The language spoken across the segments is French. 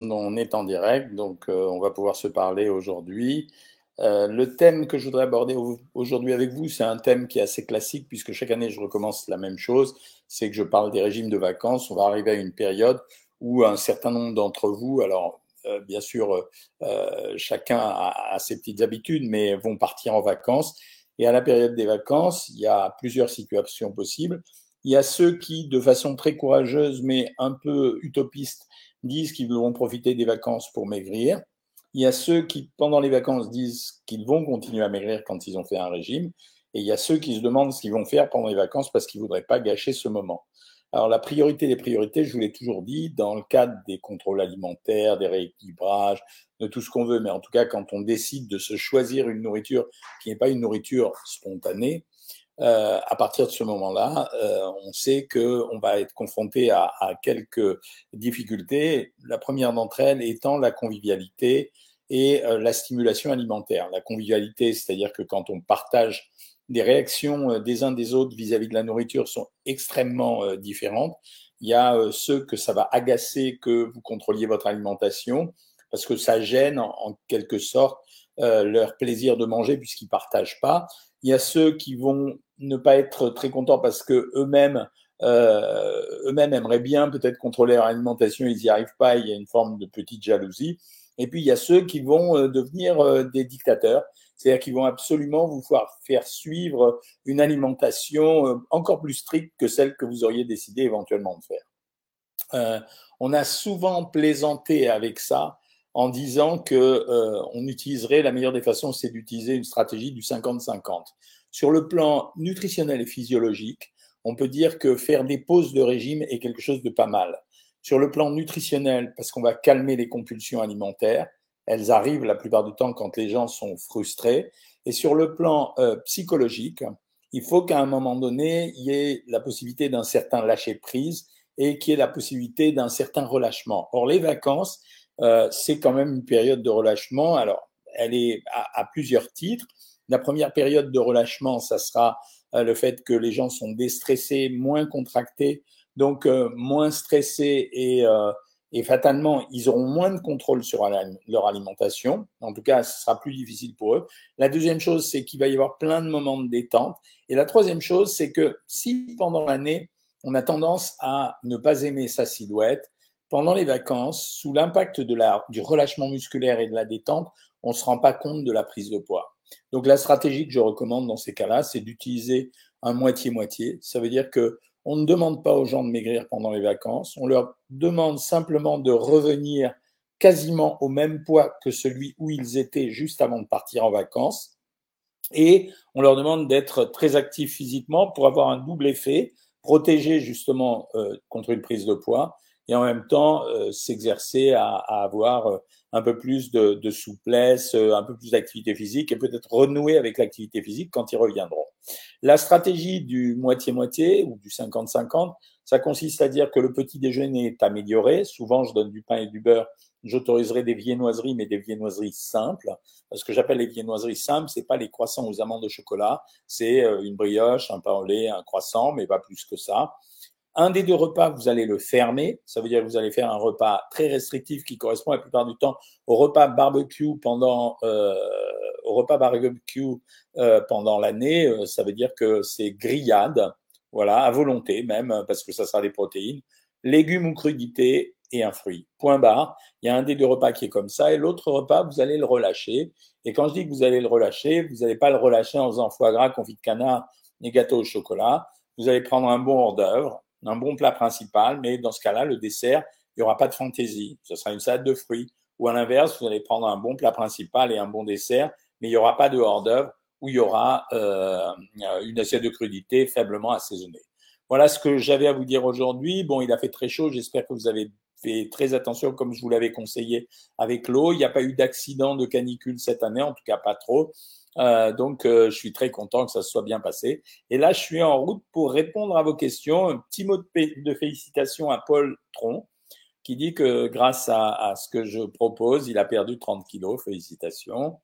on est en direct, donc euh, on va pouvoir se parler aujourd'hui. Euh, le thème que je voudrais aborder aujourd'hui avec vous, c'est un thème qui est assez classique puisque chaque année je recommence la même chose, c'est que je parle des régimes de vacances. On va arriver à une période où un certain nombre d'entre vous, alors euh, bien sûr chacun a, a, ses petites habitudes, mais vont partir en vacances. Et à la période des vacances, il y a plusieurs situations possibles. Il y a ceux qui, de façon très courageuse mais un peu utopiste, disent qu'ils vont profiter des vacances pour maigrir. Il y a ceux qui, pendant les vacances, disent qu'ils vont continuer à maigrir quand ils ont fait un régime. Et il y a ceux qui se demandent ce qu'ils vont faire pendant les vacances parce qu'ils ne voudraient pas gâcher ce moment. Alors la priorité des priorités, je vous l'ai toujours dit, dans le cadre des contrôles alimentaires, des rééquilibrages, de tout ce qu'on veut, mais en tout cas quand on décide de se choisir une nourriture qui n'est pas une nourriture spontanée, euh, à partir de ce moment-là, euh, on sait qu'on va être confronté à, à, quelques difficultés. La première d'entre elles étant la convivialité et euh, la stimulation alimentaire. La convivialité, c'est-à-dire que quand on partage des réactions euh, des uns des autres vis-à-vis -vis de la nourriture sont extrêmement euh, différentes. Il y a ceux que ça va agacer que vous contrôliez votre alimentation parce que ça gêne en, en quelque sorte leur plaisir de manger puisqu'ils partagent pas. Il y a ceux qui vont ne pas être très contents parce que eux-mêmes euh, eux-mêmes aimeraient bien peut-être contrôler leur alimentation, ils n'y arrivent pas, il y a une forme de petite jalousie. Et puis il y a ceux qui vont euh, devenir euh, des dictateurs, c'est-à-dire qu'ils vont absolument vous faire suivre une alimentation euh, encore plus stricte que celle que vous auriez décidé éventuellement de faire. Euh, on a souvent plaisanté avec ça en disant que euh, utiliserait la meilleure des façons, c'est d'utiliser une stratégie du 50-50. Sur le plan nutritionnel et physiologique, on peut dire que faire des pauses de régime est quelque chose de pas mal. Sur le plan nutritionnel, parce qu'on va calmer les compulsions alimentaires, elles arrivent la plupart du temps quand les gens sont frustrés. Et sur le plan euh, psychologique, il faut qu'à un moment donné, il y ait la possibilité d'un certain lâcher-prise et qu'il y ait la possibilité d'un certain relâchement. Or, les vacances, euh, c'est quand même une période de relâchement. Alors, elle est à, plusieurs titres. La première période de relâchement, ça sera euh, le fait que les gens sont déstressés, moins contractés, donc euh, moins stressés et, euh, et, fatalement, ils auront moins de contrôle sur leur alimentation. En tout cas, ce sera plus difficile pour eux. La deuxième chose, c'est qu'il va y avoir plein de moments de détente. Et la troisième chose, c'est que si pendant l'année, on a tendance à ne pas aimer sa silhouette, pendant les vacances, sous l'impact du relâchement musculaire et de la détente, on ne se rend pas compte de la prise de poids. Donc la stratégie que je recommande dans ces cas-là, c'est d'utiliser un moitié-moitié. Ça veut dire que on ne demande pas aux gens de maigrir pendant les vacances, on leur demande simplement de revenir quasiment au même poids que celui où ils étaient juste avant de partir en vacances. Et on leur demande d'être très actifs physiquement pour avoir un double effet, protéger justement euh, contre une prise de poids et en même temps euh, s'exercer à, à, avoir euh, un peu plus de, de souplesse, euh, un peu plus d'activité physique et peut-être renouer avec l'activité physique quand ils reviendront. La stratégie du moitié-moitié ou du 50-50, ça consiste à dire que le petit déjeuner est amélioré. Souvent, je donne du pain et du beurre. J'autoriserai des viennoiseries, mais des viennoiseries simples. Ce que j'appelle les viennoiseries simples, c'est pas les croissants aux amandes de chocolat. C'est une brioche, un pain au lait, un croissant, mais pas plus que ça. Un des deux repas, vous allez le fermer. Ça veut dire que vous allez faire un repas très restrictif qui correspond la plupart du temps au repas barbecue pendant euh, au repas barbecue euh, pendant l'année. Euh, ça veut dire que c'est grillade, voilà, à volonté même, parce que ça sera des protéines, légumes ou crudités et un fruit. Point barre. Il y a un des deux repas qui est comme ça et l'autre repas, vous allez le relâcher. Et quand je dis que vous allez le relâcher, vous n'allez pas le relâcher en faisant foie gras, confit de canard et gâteau au chocolat. Vous allez prendre un bon hors d'œuvre, un bon plat principal, mais dans ce cas-là, le dessert, il n'y aura pas de fantaisie. Ce sera une salade de fruits. Ou à l'inverse, vous allez prendre un bon plat principal et un bon dessert, mais il n'y aura pas de hors-d'œuvre où il y aura euh, une assiette de crudité faiblement assaisonnée. Voilà ce que j'avais à vous dire aujourd'hui. Bon, il a fait très chaud. J'espère que vous avez fait très attention, comme je vous l'avais conseillé, avec l'eau. Il n'y a pas eu d'accident de canicule cette année, en tout cas pas trop. Euh, donc, euh, je suis très content que ça se soit bien passé. Et là, je suis en route pour répondre à vos questions. Un petit mot de, félicitations à Paul Tron, qui dit que grâce à, ce que je propose, il a perdu 30 kilos. Félicitations.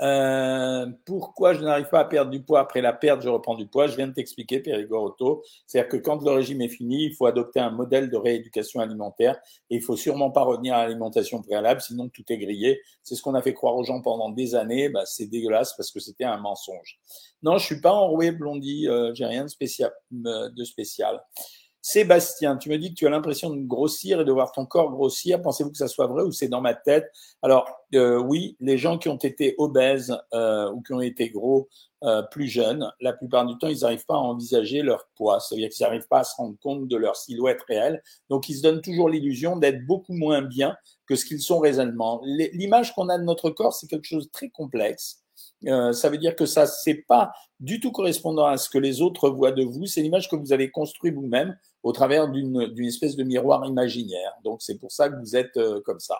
Euh, pourquoi je n'arrive pas à perdre du poids après la perte, je reprends du poids Je viens de t'expliquer, Périgord C'est-à-dire que quand le régime est fini, il faut adopter un modèle de rééducation alimentaire et il faut sûrement pas revenir à l'alimentation préalable, sinon tout est grillé. C'est ce qu'on a fait croire aux gens pendant des années. Bah, c'est dégueulasse parce que c'était un mensonge. Non, je suis pas enroué, Blondie. Euh, j'ai rien de spécial. De spécial. Sébastien, tu me dis que tu as l'impression de grossir et de voir ton corps grossir. Pensez-vous que ça soit vrai ou c'est dans ma tête? Alors euh, oui, les gens qui ont été obèses euh, ou qui ont été gros euh, plus jeunes, la plupart du temps, ils n'arrivent pas à envisager leur poids. C'est-à-dire qu'ils n'arrivent pas à se rendre compte de leur silhouette réelle. Donc ils se donnent toujours l'illusion d'être beaucoup moins bien que ce qu'ils sont réellement. L'image qu'on a de notre corps, c'est quelque chose de très complexe. Euh, ça veut dire que ça, c'est pas du tout correspondant à ce que les autres voient de vous. C'est l'image que vous avez construite vous-même au travers d'une espèce de miroir imaginaire. Donc, c'est pour ça que vous êtes euh, comme ça.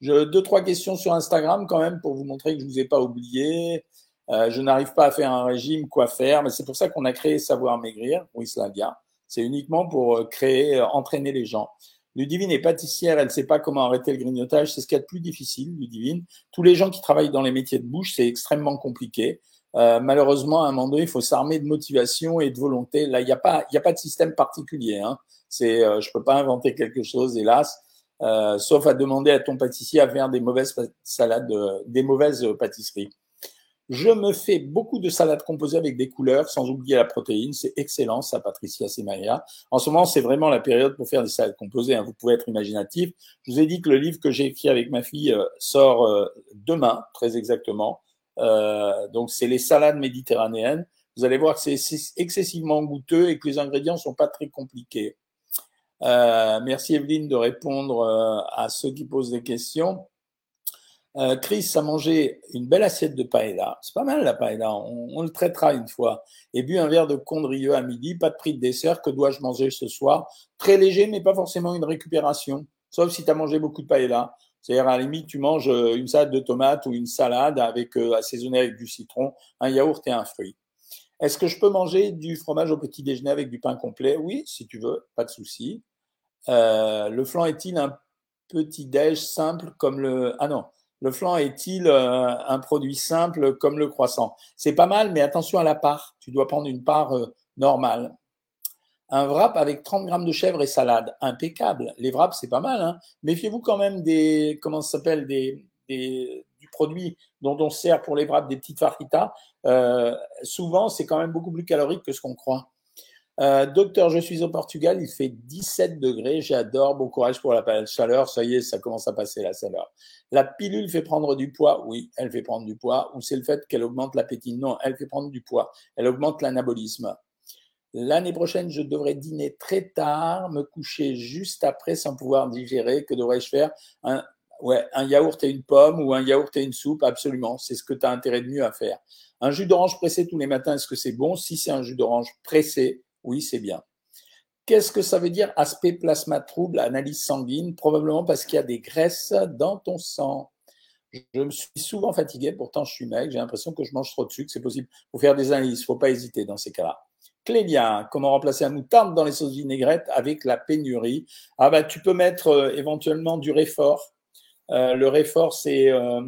Deux, trois questions sur Instagram quand même pour vous montrer que je vous ai pas oublié. Euh, je n'arrive pas à faire un régime, quoi faire, mais c'est pour ça qu'on a créé Savoir Maigrir, cela vient. C'est uniquement pour créer, entraîner les gens. Ludivine est pâtissière, elle ne sait pas comment arrêter le grignotage. C'est ce qu'il y a de plus difficile, Ludivine. Tous les gens qui travaillent dans les métiers de bouche, c'est extrêmement compliqué. Euh, malheureusement, à un moment donné, il faut s'armer de motivation et de volonté. Là, il n'y a pas, a pas de système particulier. Hein. C'est, euh, je peux pas inventer quelque chose, hélas, euh, sauf à demander à ton pâtissier à faire des mauvaises salades, euh, des mauvaises pâtisseries. Je me fais beaucoup de salades composées avec des couleurs, sans oublier la protéine. C'est excellent, ça, Patricia Semaya. En ce moment, c'est vraiment la période pour faire des salades composées. Hein. Vous pouvez être imaginatif. Je vous ai dit que le livre que j'ai écrit avec ma fille euh, sort euh, demain, très exactement. Euh, donc, c'est les salades méditerranéennes. Vous allez voir que c'est excessivement goûteux et que les ingrédients sont pas très compliqués. merci Evelyne de répondre à ceux qui posent des questions. Euh, Chris a mangé une belle assiette de paella. C'est pas mal la paella, on, le traitera une fois. Et bu un verre de condrieux à midi, pas de prix de dessert. Que dois-je manger ce soir? Très léger, mais pas forcément une récupération. Sauf si tu as mangé beaucoup de paella. C'est-à-dire, à la limite, tu manges euh, une salade de tomates ou une salade avec euh, assaisonnée avec du citron, un yaourt et un fruit. Est-ce que je peux manger du fromage au petit déjeuner avec du pain complet? Oui, si tu veux, pas de souci. Euh, le flan est-il un petit déj simple comme le... Ah non, le flan est-il euh, un produit simple comme le croissant? C'est pas mal, mais attention à la part. Tu dois prendre une part euh, normale. Un wrap avec 30 grammes de chèvre et salade, impeccable. Les wraps, c'est pas mal. Hein Méfiez-vous quand même des, comment ça s'appelle, des, du produit dont on sert pour les wraps, des petites fajitas. Euh, souvent, c'est quand même beaucoup plus calorique que ce qu'on croit. Euh, docteur, je suis au Portugal, il fait 17 degrés, j'adore, bon courage pour la chaleur, ça y est, ça commence à passer la chaleur. La pilule fait prendre du poids, oui, elle fait prendre du poids, ou c'est le fait qu'elle augmente l'appétit, non, elle fait prendre du poids, elle augmente l'anabolisme. L'année prochaine, je devrais dîner très tard, me coucher juste après sans pouvoir digérer, que devrais-je faire? Un, ouais, un yaourt et une pomme ou un yaourt et une soupe, absolument, c'est ce que tu as intérêt de mieux à faire. Un jus d'orange pressé tous les matins, est-ce que c'est bon? Si c'est un jus d'orange pressé, oui, c'est bien. Qu'est-ce que ça veut dire aspect plasma trouble, analyse sanguine? Probablement parce qu'il y a des graisses dans ton sang. Je me suis souvent fatigué, pourtant je suis mec, j'ai l'impression que je mange trop de sucre, c'est possible. Il faut faire des analyses, il faut pas hésiter dans ces cas-là. Clélia, comment remplacer la moutarde dans les sauces vinaigrettes avec la pénurie? Ah bah tu peux mettre euh, éventuellement du réfort. Euh, le réfort, c'est euh,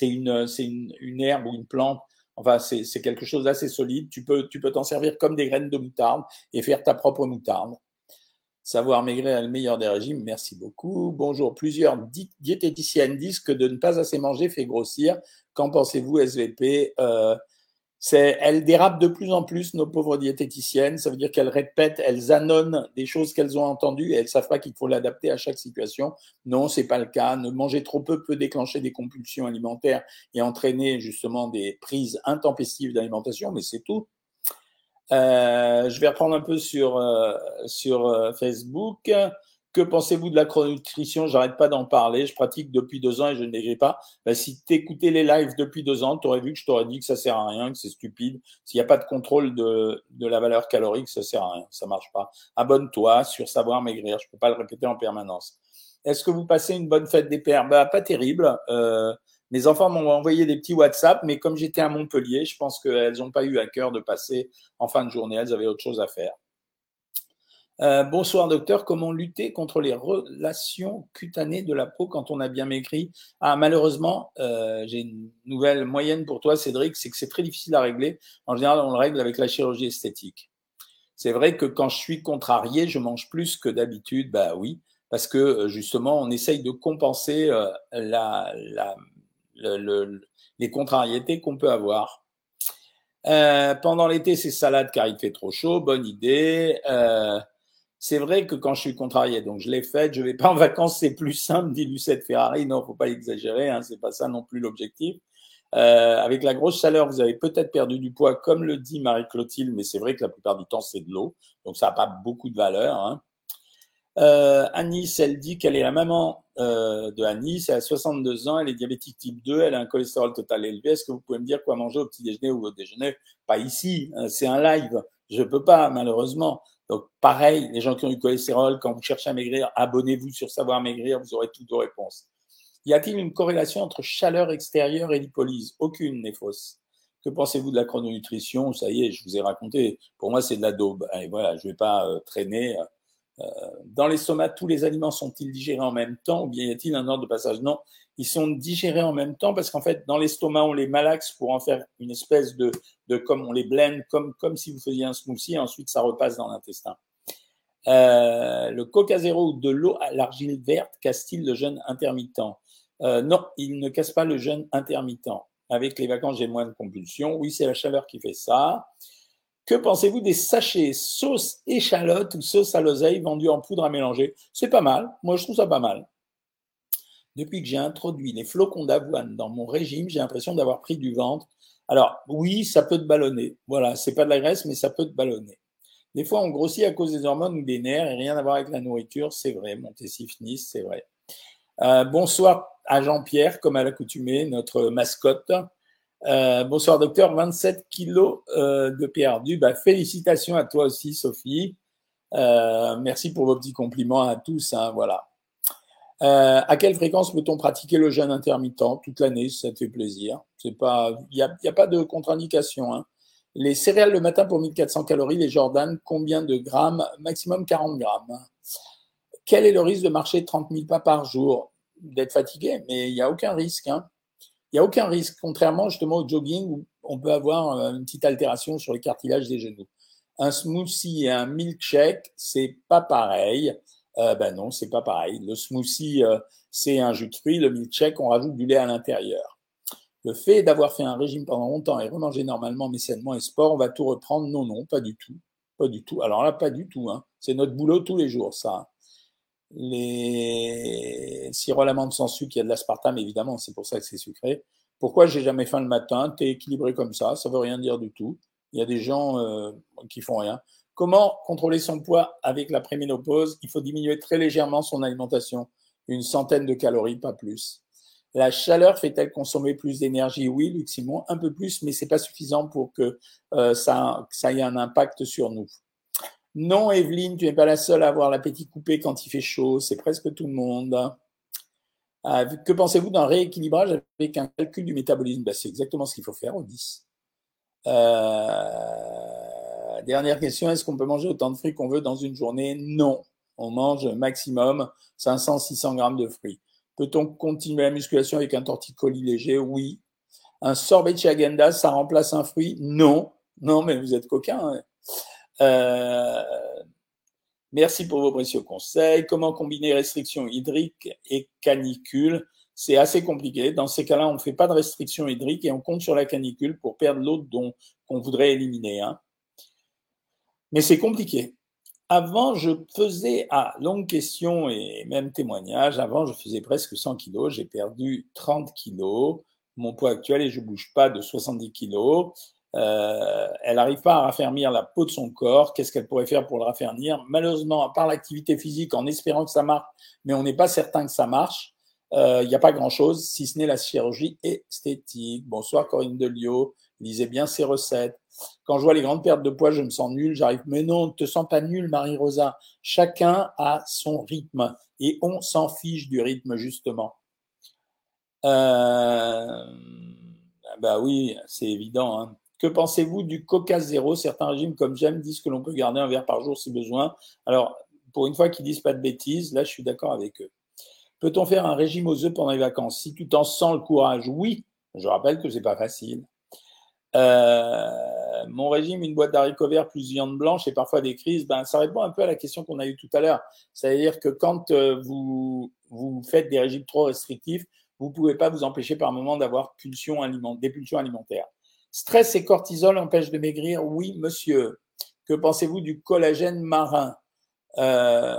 une herbe ou une plante Enfin, c'est quelque chose d'assez solide. Tu peux tu peux t'en servir comme des graines de moutarde et faire ta propre moutarde. Savoir maigrir est le meilleur des régimes. Merci beaucoup. Bonjour. Plusieurs diététiciennes disent que de ne pas assez manger fait grossir. Qu'en pensez-vous, SVP euh, c'est, elles dérapent de plus en plus, nos pauvres diététiciennes. Ça veut dire qu'elles répètent, elles annonnent des choses qu'elles ont entendues et elles savent pas qu'il faut l'adapter à chaque situation. Non, c'est pas le cas. Ne manger trop peu peut déclencher des compulsions alimentaires et entraîner justement des prises intempestives d'alimentation, mais c'est tout. Euh, je vais reprendre un peu sur, euh, sur euh, Facebook. Que pensez-vous de la chrononutrition? J'arrête pas d'en parler. Je pratique depuis deux ans et je ne maigris pas. Ben, si tu écoutais les lives depuis deux ans, tu aurais vu que je t'aurais dit que ça sert à rien, que c'est stupide. S'il n'y a pas de contrôle de, de, la valeur calorique, ça sert à rien. Ça marche pas. Abonne-toi sur Savoir Maigrir. Je peux pas le répéter en permanence. Est-ce que vous passez une bonne fête des pères? Ben, Pas terrible. Euh, mes enfants m'ont envoyé des petits WhatsApp, mais comme j'étais à Montpellier, je pense qu'elles n'ont pas eu à cœur de passer en fin de journée. Elles avaient autre chose à faire. Euh, bonsoir docteur, comment lutter contre les relations cutanées de la peau quand on a bien maigri? Ah malheureusement, euh, j'ai une nouvelle moyenne pour toi Cédric, c'est que c'est très difficile à régler. En général, on le règle avec la chirurgie esthétique. C'est vrai que quand je suis contrarié, je mange plus que d'habitude, bah oui, parce que euh, justement, on essaye de compenser les contrariétés qu'on peut avoir. pendant l'été, c'est salade car il fait trop chaud, bonne idée. C'est vrai que quand je suis contrarié, donc je l'ai fait, je vais pas en vacances, c'est plus simple, dit Lucette Ferrari. Non, faut pas exagérer, hein, c'est pas ça non plus l'objectif. Euh, avec la grosse chaleur, vous avez peut-être perdu du poids, comme le dit Marie-Clotilde, mais c'est vrai que la plupart du temps, c'est de l'eau, donc ça n'a pas beaucoup de valeur. Hein. Euh, Anis, elle dit qu'elle est la maman euh, de Anis, elle a 62 ans, elle est diabétique type 2, elle a un cholestérol total élevé. Est-ce que vous pouvez me dire quoi manger au petit déjeuner ou au déjeuner? Pas ici, hein, c'est un live, je peux pas malheureusement. Donc, pareil, les gens qui ont du cholestérol, quand vous cherchez à maigrir, abonnez-vous sur Savoir Maigrir, vous aurez toutes vos réponses. Y a-t-il une corrélation entre chaleur extérieure et lipolyse? Aucune n'est fausse. Que pensez-vous de la chrononutrition? Ça y est, je vous ai raconté. Pour moi, c'est de la daube. Voilà, je ne vais pas euh, traîner. Euh, dans l'estomac, tous les aliments sont-ils digérés en même temps ou bien y a-t-il un ordre de passage? Non, ils sont digérés en même temps parce qu'en fait, dans l'estomac, on les malaxe pour en faire une espèce de, de comme on les blend, comme, comme si vous faisiez un smoothie, et ensuite ça repasse dans l'intestin. Euh, le coca zéro ou de l'eau à l'argile verte casse-t-il le jeûne intermittent? Euh, Non, il ne casse pas le jeûne intermittent. Avec les vacances, j'ai moins de compulsions. Oui, c'est la chaleur qui fait ça. Que pensez-vous des sachets sauce échalote ou sauce à l'oseille vendus en poudre à mélanger? C'est pas mal. Moi, je trouve ça pas mal. Depuis que j'ai introduit les flocons d'avoine dans mon régime, j'ai l'impression d'avoir pris du ventre. Alors, oui, ça peut te ballonner. Voilà, c'est pas de la graisse, mais ça peut te ballonner. Des fois, on grossit à cause des hormones ou des nerfs et rien à voir avec la nourriture, c'est vrai. Montessif Nice, c'est vrai. Euh, bonsoir à Jean-Pierre, comme à l'accoutumée, notre mascotte. Euh, bonsoir docteur, 27 kilos euh, de perdu. Bah, félicitations à toi aussi, Sophie. merci pour vos petits compliments à tous. Hein, voilà. Euh, à quelle fréquence peut-on pratiquer le jeûne intermittent toute l'année? Si ça te fait plaisir il n'y a, a, pas de contre-indication. Hein. Les céréales le matin pour 1400 calories, les Jordan, combien de grammes? Maximum 40 grammes. Quel est le risque de marcher 30 000 pas par jour? D'être fatigué, mais il n'y a aucun risque. Hein. Il n'y a aucun risque, contrairement justement au jogging on peut avoir euh, une petite altération sur les cartilages des genoux. Un smoothie et un milkshake, c'est pas pareil. Euh, ben non, c'est pas pareil. Le smoothie, euh, c'est un jus de fruits. Le milkshake, on rajoute du lait à l'intérieur. Le fait d'avoir fait un régime pendant longtemps et remanger normalement, mais sainement et sport, on va tout reprendre. Non, non, pas du tout. Pas du tout. Alors là, pas du tout. Hein. C'est notre boulot tous les jours, ça. Les sirop à sans sucre, il y a de l'aspartame, évidemment, c'est pour ça que c'est sucré. Pourquoi j'ai jamais faim le matin? T'es équilibré comme ça, ça veut rien dire du tout. Il y a des gens euh, qui font rien. Comment contrôler son poids avec la préménopause? Il faut diminuer très légèrement son alimentation, une centaine de calories, pas plus. La chaleur fait-elle consommer plus d'énergie? Oui, Luc Simon, un peu plus, mais c'est pas suffisant pour que euh, ça, ça ait un impact sur nous. Non, Evelyne, tu n'es pas la seule à avoir l'appétit coupé quand il fait chaud, c'est presque tout le monde. Ah, que pensez-vous d'un rééquilibrage avec un calcul du métabolisme? Ben, C'est exactement ce qu'il faut faire au 10. Euh, dernière question, est-ce qu'on peut manger autant de fruits qu'on veut dans une journée? Non. On mange maximum 500-600 grammes de fruits. Peut-on continuer la musculation avec un torticolis léger? Oui. Un sorbet de ça remplace un fruit? Non. Non, mais vous êtes coquin. Hein. Euh, merci pour vos précieux conseils. Comment combiner restrictions hydriques et canicule C'est assez compliqué. Dans ces cas-là, on ne fait pas de restrictions hydriques et on compte sur la canicule pour perdre l'eau qu'on voudrait éliminer. Hein. Mais c'est compliqué. Avant, je faisais, à longue question et même témoignage, avant, je faisais presque 100 kilos. J'ai perdu 30 kilos. Mon poids actuel, et je bouge pas, de 70 kilos. Euh, elle n'arrive pas à raffermir la peau de son corps. Qu'est-ce qu'elle pourrait faire pour le raffermir? Malheureusement, à part l'activité physique, en espérant que ça marche, mais on n'est pas certain que ça marche, il euh, n'y a pas grand-chose, si ce n'est la chirurgie esthétique. Bonsoir Corinne Delio, lisez bien ces recettes. Quand je vois les grandes pertes de poids, je me sens nul, j'arrive. Mais non, ne te sens pas nul, Marie-Rosa. Chacun a son rythme et on s'en fiche du rythme, justement. Euh, bah oui, c'est évident. Hein. Que pensez-vous du Coca Zéro Certains régimes comme j'aime disent que l'on peut garder un verre par jour si besoin. Alors, pour une fois qu'ils disent pas de bêtises, là, je suis d'accord avec eux. Peut-on faire un régime aux œufs pendant les vacances? Si tu t'en sens le courage, oui. Je rappelle que c'est pas facile. Euh, mon régime, une boîte d'haricots verts plus viande blanche et parfois des crises, ben, ça répond un peu à la question qu'on a eue tout à l'heure. C'est-à-dire que quand euh, vous, vous faites des régimes trop restrictifs, vous ne pouvez pas vous empêcher par moment d'avoir des pulsions alimentaires. Stress et cortisol empêchent de maigrir Oui, monsieur. Que pensez-vous du collagène marin? Euh,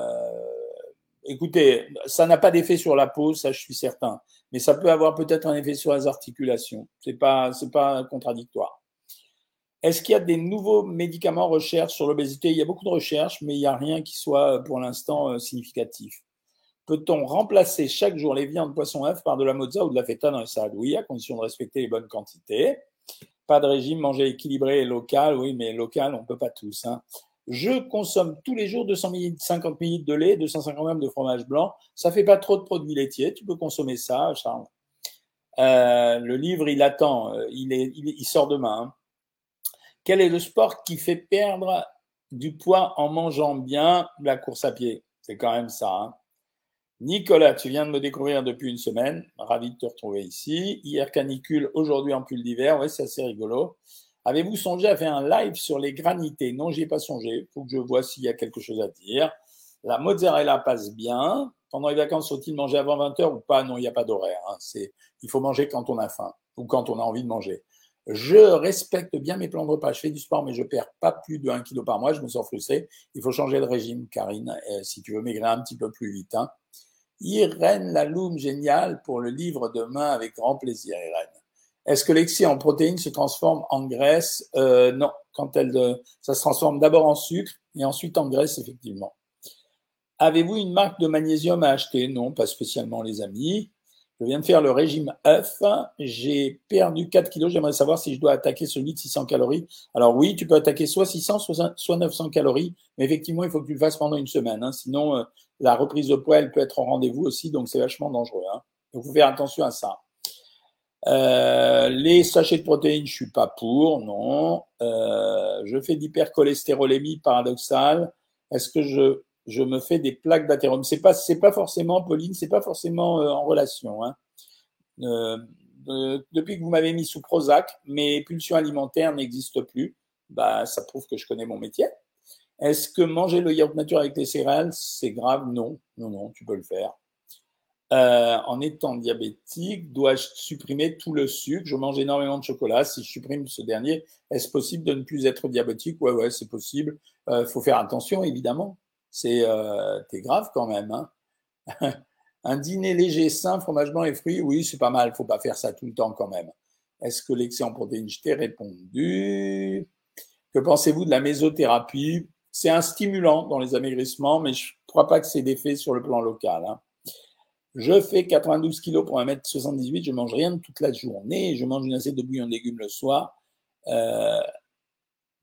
Écoutez, ça n'a pas d'effet sur la peau, ça je suis certain, mais ça peut avoir peut-être un effet sur les articulations. C'est pas, c'est pas contradictoire. Est-ce qu'il y a des nouveaux médicaments recherche sur l'obésité? Il y a beaucoup de recherches, mais il n'y a rien qui soit pour l'instant euh, significatif. Peut-on remplacer chaque jour les viandes, poissons, œufs par de la mozza ou de la feta dans les salades Oui, à condition de respecter les bonnes quantités. Pas de régime, manger équilibré et local. Oui, mais local, on ne peut pas tous. Hein. Je consomme tous les jours 250 ml de lait, 250 g de fromage blanc. Ça fait pas trop de produits laitiers. Tu peux consommer ça, Charles. Euh, le livre, il attend. Euh, il, est, il, sort demain. Hein. Quel est le sport qui fait perdre du poids en mangeant bien La course à pied? C'est quand même ça. Hein. Nicolas, tu viens de me découvrir depuis une semaine. Ravi de te retrouver ici. Hier, canicule, aujourd'hui en pull d'hiver. Oui, c'est assez rigolo. Avez-vous songé à faire un live sur les granités? Non, j'y ai pas songé. Il faut que je vois s'il y a quelque chose à dire. La mozzarella passe bien. Pendant les vacances, faut-il manger avant 20h ou pas? Non, il n'y a pas d'horaire. Hein. C'est, il faut manger quand on a faim ou quand on a envie de manger. Je respecte bien mes plans de repas. Je fais du sport, mais je perds pas plus de 1 kg par mois. Je me sens frustré. Il faut changer de régime, Karine, euh, si tu veux maigrir un petit peu plus vite. Hein. Irène Laloum, génial pour le livre demain avec grand plaisir, Irène. Est-ce que l'excès en protéines se transforme en graisse? Euh, Non, quand elle, ça se transforme d'abord en sucre et ensuite en graisse, effectivement. Avez-vous une marque de magnésium à acheter? Non, pas spécialement, les amis. Je viens de faire le régime œuf. J'ai perdu 4 kilos. J'aimerais savoir si je dois attaquer celui de 600 calories. Alors oui, tu peux attaquer soit 600, soit 900 calories. Mais effectivement, il faut que tu le fasses pendant une semaine. Hein. Sinon, euh, la reprise de poids, elle peut être au rendez-vous aussi. Donc, c'est vachement dangereux. Hein. Donc, faut faire attention à ça. Euh, les sachets de protéines, je suis pas pour, non. Euh, je fais d'hypercholestérolémie paradoxale. Est-ce que je, je me fais des plaques d'athérome? C'est pas, c'est pas forcément, Pauline, c'est pas forcément euh, en relation. Hein. Euh, depuis que vous m'avez mis sous Prozac, mes pulsions alimentaires n'existent plus. Bah, ça prouve que je connais mon métier. Est-ce que manger le yaourt nature avec les céréales, c'est grave? Non, non, non, tu peux le faire. Euh, en étant diabétique, dois-je supprimer tout le sucre? Je mange énormément de chocolat. Si je supprime ce dernier, est-ce possible de ne plus être diabétique? Ouais, ouais, c'est possible. Il euh, faut faire attention, évidemment. C'est euh, grave quand même. Hein Un dîner léger, sain, fromage blanc et fruits, oui, c'est pas mal. Faut pas faire ça tout le temps quand même. Est-ce que l'excès en protéines Je t'ai répondu. Que pensez-vous de la mésothérapie? C'est un stimulant dans les amaigrissements, mais je ne crois pas que c'est d'effet sur le plan local. Hein. Je fais 92 kilos pour 1m78, je mange rien toute la journée, je mange une assiette de bouillon de légumes le soir. Euh,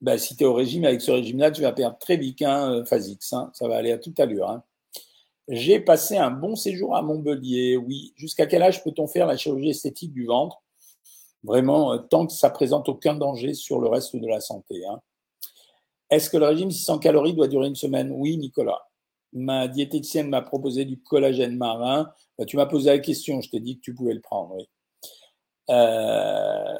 ben, si tu es au régime, avec ce régime-là, tu vas perdre très vite hein, euh, Phasix. Hein, ça va aller à toute allure. Hein. J'ai passé un bon séjour à Montbellier, oui. Jusqu'à quel âge peut-on faire la chirurgie esthétique du ventre? Vraiment, euh, tant que ça présente aucun danger sur le reste de la santé. Hein. Est-ce que le régime 600 calories doit durer une semaine? Oui, Nicolas ma diététicienne m'a proposé du collagène marin. Bah, tu m'as posé la question, je t'ai dit que tu pouvais le prendre. Oui. Euh,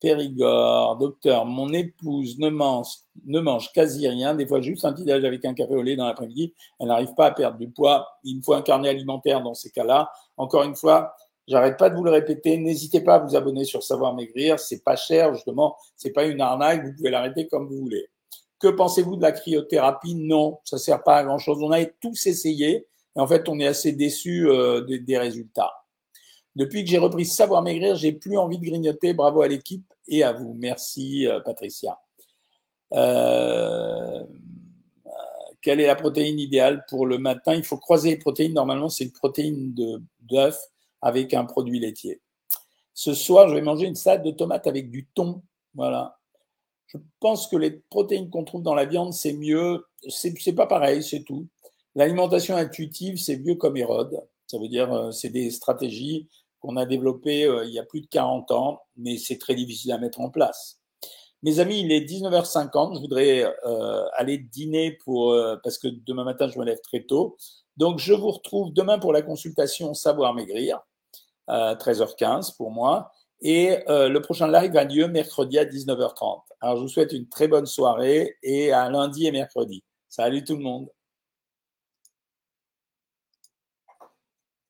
Périgord, docteur, mon épouse ne mange, ne mange quasi rien, des fois juste un petit déj avec un café au lait dans l'après-midi. Elle n'arrive pas à perdre du poids. Il me faut un carnet alimentaire dans ces cas-là. Encore une fois, j'arrête pas de vous le répéter. N'hésitez pas à vous abonner sur Savoir Maigrir. C'est pas cher, justement. C'est pas une arnaque. Vous pouvez l'arrêter comme vous voulez. Que pensez-vous de la cryothérapie Non, ça sert pas à grand chose. On a tous essayé et en fait, on est assez déçu euh, des, résultats. Depuis que j'ai repris Savoir Maigrir, j'ai plus envie de grignoter. Bravo à l'équipe et à vous. Merci, euh, Patricia. Euh, quelle est la protéine idéale pour le matin? Il faut croiser les protéines. Normalement, c'est une protéine d'œuf avec un produit laitier. Ce soir, je vais manger une salade de tomates avec du thon. Voilà. Je pense que les protéines qu'on trouve dans la viande, c'est mieux. C'est pas pareil, c'est tout. L'alimentation intuitive, c'est vieux comme Hérode. Ça veut dire, euh, c'est des stratégies qu'on a développé euh, il y a plus de 40 ans, mais c'est très difficile à mettre en place. Mes amis, il est 19h50. Je voudrais euh, aller dîner pour parce que demain matin je me lève très tôt. Donc je vous retrouve demain pour la consultation Savoir maigrir, 13h15 pour moi. Et le prochain live a lieu mercredi à 19h30. Alors je vous souhaite une très bonne soirée et à lundi et mercredi. Salut tout le monde.